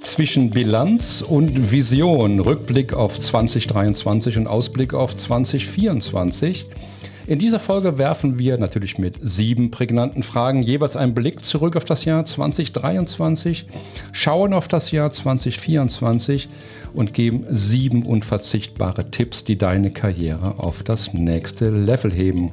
Zwischen Bilanz und Vision, Rückblick auf 2023 und Ausblick auf 2024. In dieser Folge werfen wir natürlich mit sieben prägnanten Fragen jeweils einen Blick zurück auf das Jahr 2023, schauen auf das Jahr 2024 und geben sieben unverzichtbare Tipps, die deine Karriere auf das nächste Level heben.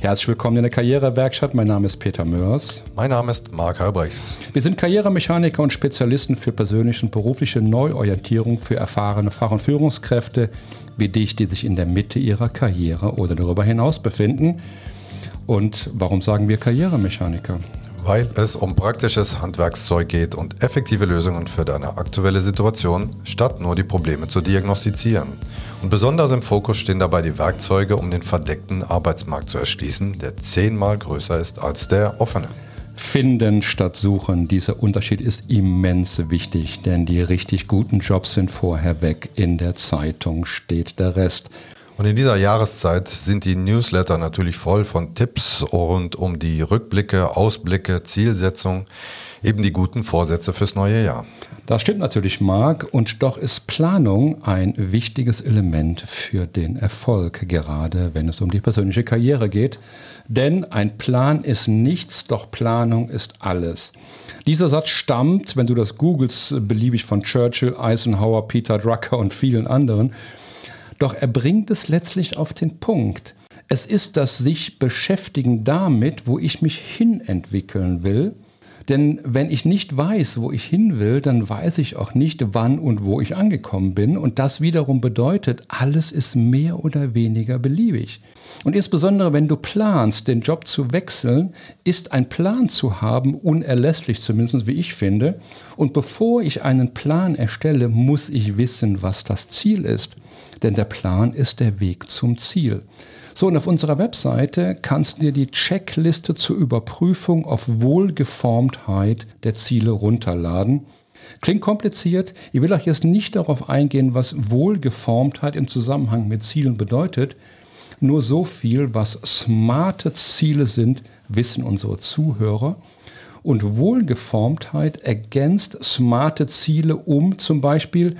Herzlich willkommen in der Karrierewerkstatt. Mein Name ist Peter Mörs. Mein Name ist Marc Halbrechts. Wir sind Karrieremechaniker und Spezialisten für persönliche und berufliche Neuorientierung für erfahrene Fach- und Führungskräfte wie dich, die sich in der Mitte ihrer Karriere oder darüber hinaus befinden. Und warum sagen wir Karrieremechaniker? Weil es um praktisches Handwerkszeug geht und effektive Lösungen für deine aktuelle Situation, statt nur die Probleme zu diagnostizieren. Und besonders im Fokus stehen dabei die Werkzeuge, um den verdeckten Arbeitsmarkt zu erschließen, der zehnmal größer ist als der offene. Finden statt suchen, dieser Unterschied ist immens wichtig, denn die richtig guten Jobs sind vorher weg. In der Zeitung steht der Rest. Und in dieser Jahreszeit sind die Newsletter natürlich voll von Tipps rund um die Rückblicke, Ausblicke, Zielsetzung, eben die guten Vorsätze fürs neue Jahr. Das stimmt natürlich, Marc, und doch ist Planung ein wichtiges Element für den Erfolg, gerade wenn es um die persönliche Karriere geht. Denn ein Plan ist nichts, doch Planung ist alles. Dieser Satz stammt, wenn du das googelst, beliebig von Churchill, Eisenhower, Peter Drucker und vielen anderen. Doch er bringt es letztlich auf den Punkt. Es ist das sich beschäftigen damit, wo ich mich hinentwickeln will. Denn wenn ich nicht weiß, wo ich hin will, dann weiß ich auch nicht, wann und wo ich angekommen bin. Und das wiederum bedeutet, alles ist mehr oder weniger beliebig. Und insbesondere, wenn du planst, den Job zu wechseln, ist ein Plan zu haben unerlässlich, zumindest wie ich finde. Und bevor ich einen Plan erstelle, muss ich wissen, was das Ziel ist denn der Plan ist der Weg zum Ziel. So, und auf unserer Webseite kannst du dir die Checkliste zur Überprüfung auf Wohlgeformtheit der Ziele runterladen. Klingt kompliziert. Ich will auch jetzt nicht darauf eingehen, was Wohlgeformtheit im Zusammenhang mit Zielen bedeutet. Nur so viel, was smarte Ziele sind, wissen unsere Zuhörer. Und Wohlgeformtheit ergänzt smarte Ziele um zum Beispiel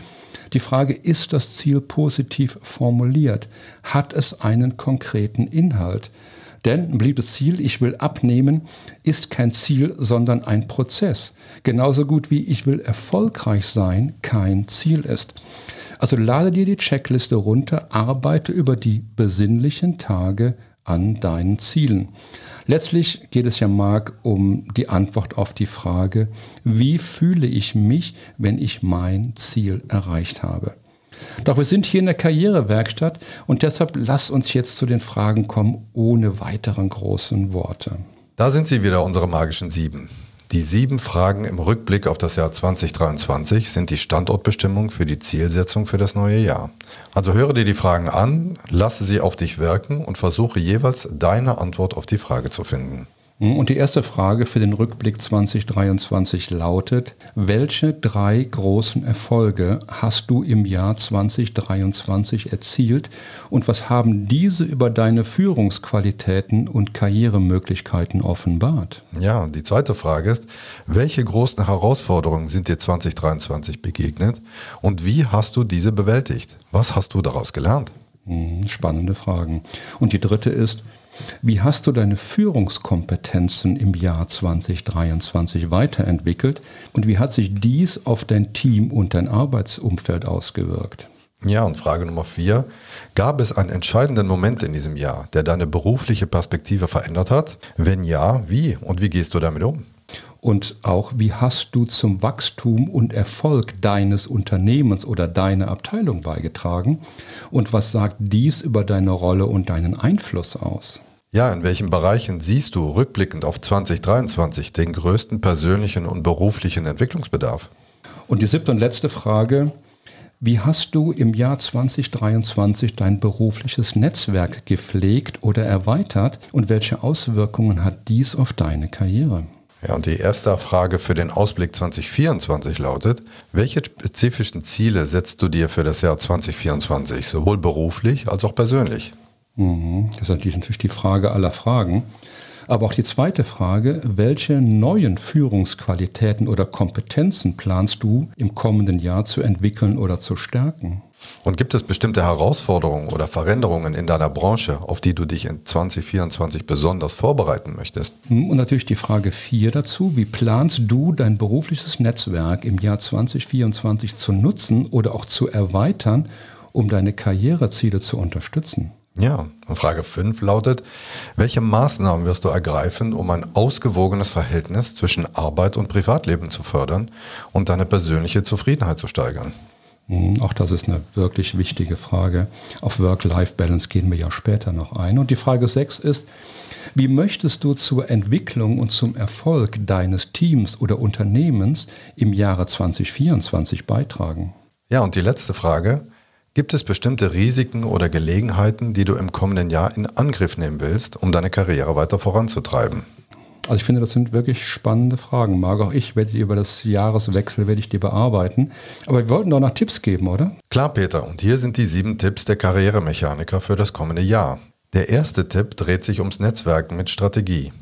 die Frage, ist das Ziel positiv formuliert? Hat es einen konkreten Inhalt? Denn ein beliebtes Ziel, ich will abnehmen, ist kein Ziel, sondern ein Prozess. Genauso gut wie ich will erfolgreich sein kein Ziel ist. Also lade dir die Checkliste runter, arbeite über die besinnlichen Tage an deinen Zielen. Letztlich geht es ja, Marc, um die Antwort auf die Frage, wie fühle ich mich, wenn ich mein Ziel erreicht habe? Doch wir sind hier in der Karrierewerkstatt und deshalb lass uns jetzt zu den Fragen kommen, ohne weiteren großen Worte. Da sind sie wieder, unsere magischen Sieben. Die sieben Fragen im Rückblick auf das Jahr 2023 sind die Standortbestimmung für die Zielsetzung für das neue Jahr. Also höre dir die Fragen an, lasse sie auf dich wirken und versuche jeweils deine Antwort auf die Frage zu finden. Hm, und die erste Frage für den Rückblick 2023 lautet, welche drei großen Erfolge hast du im Jahr 2023 erzielt und was haben diese über deine Führungsqualitäten und Karrieremöglichkeiten offenbart? Ja, die zweite Frage ist, welche großen Herausforderungen sind dir 2023 begegnet und wie hast du diese bewältigt? Was hast du daraus gelernt? Hm, spannende Fragen. Und die dritte ist, wie hast du deine Führungskompetenzen im Jahr 2023 weiterentwickelt und wie hat sich dies auf dein Team und dein Arbeitsumfeld ausgewirkt? Ja, und Frage Nummer vier. Gab es einen entscheidenden Moment in diesem Jahr, der deine berufliche Perspektive verändert hat? Wenn ja, wie und wie gehst du damit um? Und auch, wie hast du zum Wachstum und Erfolg deines Unternehmens oder deiner Abteilung beigetragen? Und was sagt dies über deine Rolle und deinen Einfluss aus? Ja, in welchen Bereichen siehst du rückblickend auf 2023 den größten persönlichen und beruflichen Entwicklungsbedarf? Und die siebte und letzte Frage, wie hast du im Jahr 2023 dein berufliches Netzwerk gepflegt oder erweitert und welche Auswirkungen hat dies auf deine Karriere? Ja, und die erste Frage für den Ausblick 2024 lautet, welche spezifischen Ziele setzt du dir für das Jahr 2024, sowohl beruflich als auch persönlich? Mhm. Das ist natürlich die Frage aller Fragen. Aber auch die zweite Frage, welche neuen Führungsqualitäten oder Kompetenzen planst du im kommenden Jahr zu entwickeln oder zu stärken? Und gibt es bestimmte Herausforderungen oder Veränderungen in deiner Branche, auf die du dich in 2024 besonders vorbereiten möchtest? Und natürlich die Frage 4 dazu. Wie planst du dein berufliches Netzwerk im Jahr 2024 zu nutzen oder auch zu erweitern, um deine Karriereziele zu unterstützen? Ja, und Frage 5 lautet, welche Maßnahmen wirst du ergreifen, um ein ausgewogenes Verhältnis zwischen Arbeit und Privatleben zu fördern und deine persönliche Zufriedenheit zu steigern? Hm, auch das ist eine wirklich wichtige Frage. Auf Work-Life-Balance gehen wir ja später noch ein. Und die Frage 6 ist, wie möchtest du zur Entwicklung und zum Erfolg deines Teams oder Unternehmens im Jahre 2024 beitragen? Ja, und die letzte Frage, gibt es bestimmte Risiken oder Gelegenheiten, die du im kommenden Jahr in Angriff nehmen willst, um deine Karriere weiter voranzutreiben? Also ich finde, das sind wirklich spannende Fragen. Marc, auch ich werde die über das Jahreswechsel werde ich die bearbeiten. Aber wir wollten doch noch Tipps geben, oder? Klar, Peter. Und hier sind die sieben Tipps der Karrieremechaniker für das kommende Jahr. Der erste Tipp dreht sich ums Netzwerken mit Strategie.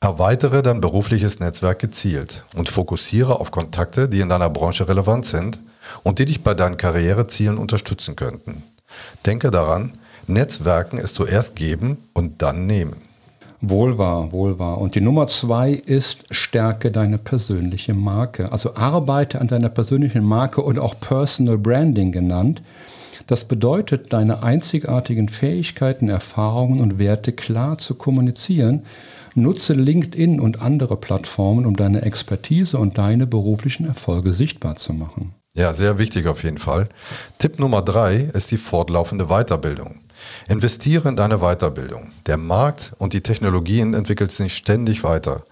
Erweitere dein berufliches Netzwerk gezielt und fokussiere auf Kontakte, die in deiner Branche relevant sind und die dich bei deinen Karrierezielen unterstützen könnten. Denke daran, Netzwerken ist zuerst geben und dann nehmen. Wohl wahr, wohl wahr. Und die Nummer zwei ist, stärke deine persönliche Marke. Also arbeite an deiner persönlichen Marke und auch Personal Branding genannt. Das bedeutet, deine einzigartigen Fähigkeiten, Erfahrungen und Werte klar zu kommunizieren. Nutze LinkedIn und andere Plattformen, um deine Expertise und deine beruflichen Erfolge sichtbar zu machen. Ja, sehr wichtig auf jeden Fall. Tipp Nummer drei ist die fortlaufende Weiterbildung. Investiere in deine Weiterbildung. Der Markt und die Technologien entwickeln sich ständig weiter.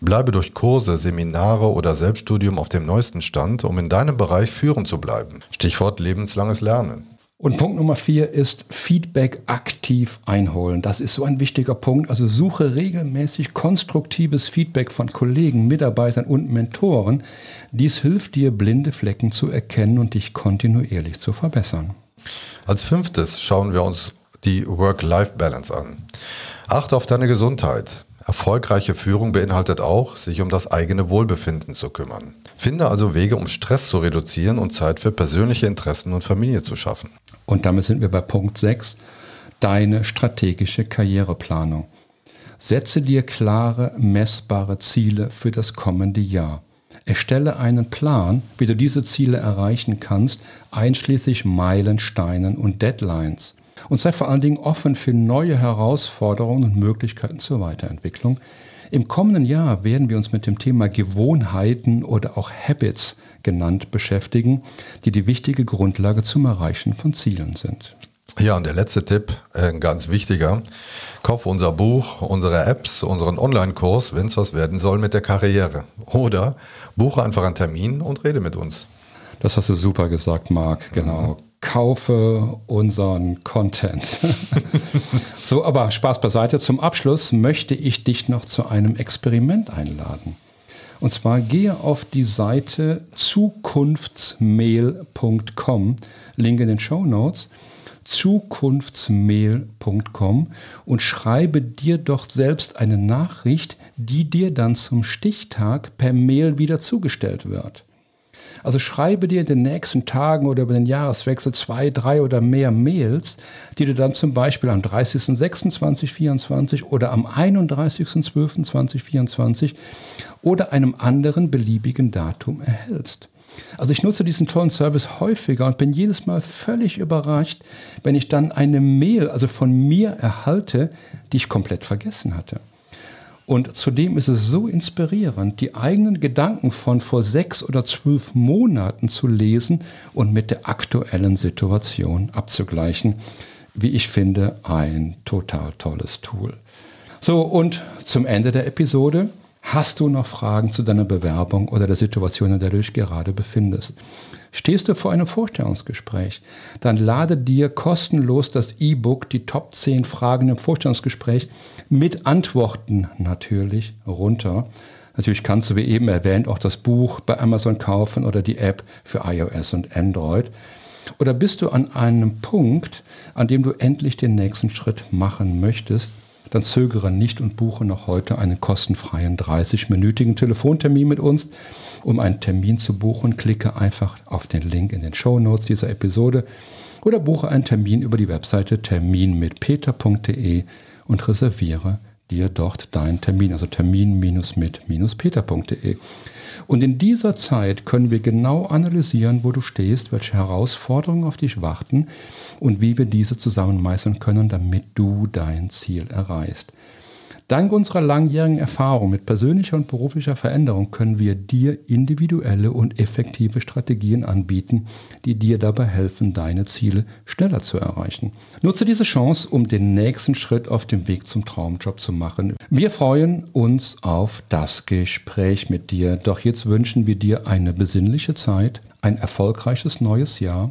Bleibe durch Kurse, Seminare oder Selbststudium auf dem neuesten Stand, um in deinem Bereich führend zu bleiben. Stichwort lebenslanges Lernen. Und Punkt Nummer vier ist Feedback aktiv einholen. Das ist so ein wichtiger Punkt. Also suche regelmäßig konstruktives Feedback von Kollegen, Mitarbeitern und Mentoren. Dies hilft dir, blinde Flecken zu erkennen und dich kontinuierlich zu verbessern. Als fünftes schauen wir uns die Work-Life-Balance an. Achte auf deine Gesundheit. Erfolgreiche Führung beinhaltet auch, sich um das eigene Wohlbefinden zu kümmern. Finde also Wege, um Stress zu reduzieren und Zeit für persönliche Interessen und Familie zu schaffen. Und damit sind wir bei Punkt 6, deine strategische Karriereplanung. Setze dir klare, messbare Ziele für das kommende Jahr. Erstelle einen Plan, wie du diese Ziele erreichen kannst, einschließlich Meilensteinen und Deadlines. Und sei vor allen Dingen offen für neue Herausforderungen und Möglichkeiten zur Weiterentwicklung. Im kommenden Jahr werden wir uns mit dem Thema Gewohnheiten oder auch Habits genannt beschäftigen, die die wichtige Grundlage zum Erreichen von Zielen sind. Ja, und der letzte Tipp, äh, ein ganz wichtiger. Kauf unser Buch, unsere Apps, unseren Online-Kurs, wenn es was werden soll mit der Karriere. Oder buche einfach einen Termin und rede mit uns. Das hast du super gesagt, Marc. Genau. Mhm. Kaufe unseren Content. so, aber Spaß beiseite. Zum Abschluss möchte ich dich noch zu einem Experiment einladen. Und zwar gehe auf die Seite zukunftsmail.com, Link in den Show Notes zukunftsmail.com und schreibe dir doch selbst eine Nachricht, die dir dann zum Stichtag per Mail wieder zugestellt wird. Also schreibe dir in den nächsten Tagen oder über den Jahreswechsel zwei, drei oder mehr Mails, die du dann zum Beispiel am 30.06.2024 oder am 31.12.2024 oder einem anderen beliebigen Datum erhältst. Also ich nutze diesen tollen Service häufiger und bin jedes Mal völlig überrascht, wenn ich dann eine Mail, also von mir erhalte, die ich komplett vergessen hatte. Und zudem ist es so inspirierend, die eigenen Gedanken von vor sechs oder zwölf Monaten zu lesen und mit der aktuellen Situation abzugleichen. Wie ich finde, ein total tolles Tool. So, und zum Ende der Episode Hast du noch Fragen zu deiner Bewerbung oder der Situation, in der du dich gerade befindest? Stehst du vor einem Vorstellungsgespräch? Dann lade dir kostenlos das E-Book Die Top 10 Fragen im Vorstellungsgespräch mit Antworten natürlich runter. Natürlich kannst du, wie eben erwähnt, auch das Buch bei Amazon kaufen oder die App für iOS und Android. Oder bist du an einem Punkt, an dem du endlich den nächsten Schritt machen möchtest? Dann zögere nicht und buche noch heute einen kostenfreien 30-minütigen Telefontermin mit uns. Um einen Termin zu buchen, klicke einfach auf den Link in den Show Notes dieser Episode oder buche einen Termin über die Webseite terminmitpeter.de und reserviere dir dort deinen Termin, also termin-mit-peter.de. Und in dieser Zeit können wir genau analysieren, wo du stehst, welche Herausforderungen auf dich warten und wie wir diese zusammen meistern können, damit du dein Ziel erreichst. Dank unserer langjährigen Erfahrung mit persönlicher und beruflicher Veränderung können wir dir individuelle und effektive Strategien anbieten, die dir dabei helfen, deine Ziele schneller zu erreichen. Nutze diese Chance, um den nächsten Schritt auf dem Weg zum Traumjob zu machen. Wir freuen uns auf das Gespräch mit dir. Doch jetzt wünschen wir dir eine besinnliche Zeit, ein erfolgreiches neues Jahr,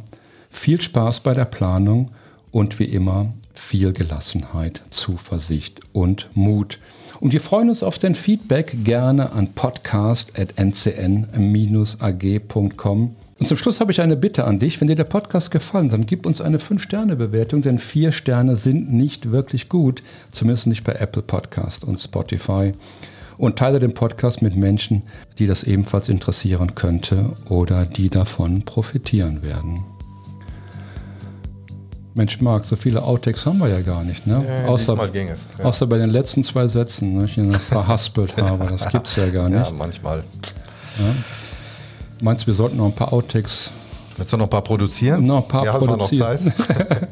viel Spaß bei der Planung und wie immer viel Gelassenheit, Zuversicht und Mut. Und wir freuen uns auf dein Feedback gerne an podcast.ncn-ag.com. Und zum Schluss habe ich eine Bitte an dich. Wenn dir der Podcast gefallen, dann gib uns eine 5-Sterne-Bewertung, denn 4 Sterne sind nicht wirklich gut, zumindest nicht bei Apple Podcast und Spotify. Und teile den Podcast mit Menschen, die das ebenfalls interessieren könnte oder die davon profitieren werden. Mensch, Marc, so viele Outtakes haben wir ja gar nicht. Ne? Ja, außer, ging es, ja. außer bei den letzten zwei Sätzen, ne, ich ihn verhaspelt habe. Das gibt es ja gar nicht. Ja, manchmal. Ja. Meinst du, wir sollten noch ein paar Outtakes. Willst du noch ein paar produzieren? Noch ein paar ja, produzieren. Noch Zeit.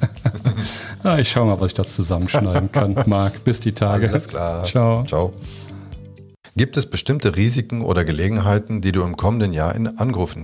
ja, ich schaue mal, was ich da zusammenschneiden kann. Marc, bis die Tage. Alles klar. Ciao. Ciao. Gibt es bestimmte Risiken oder Gelegenheiten, die du im kommenden Jahr in Angriff,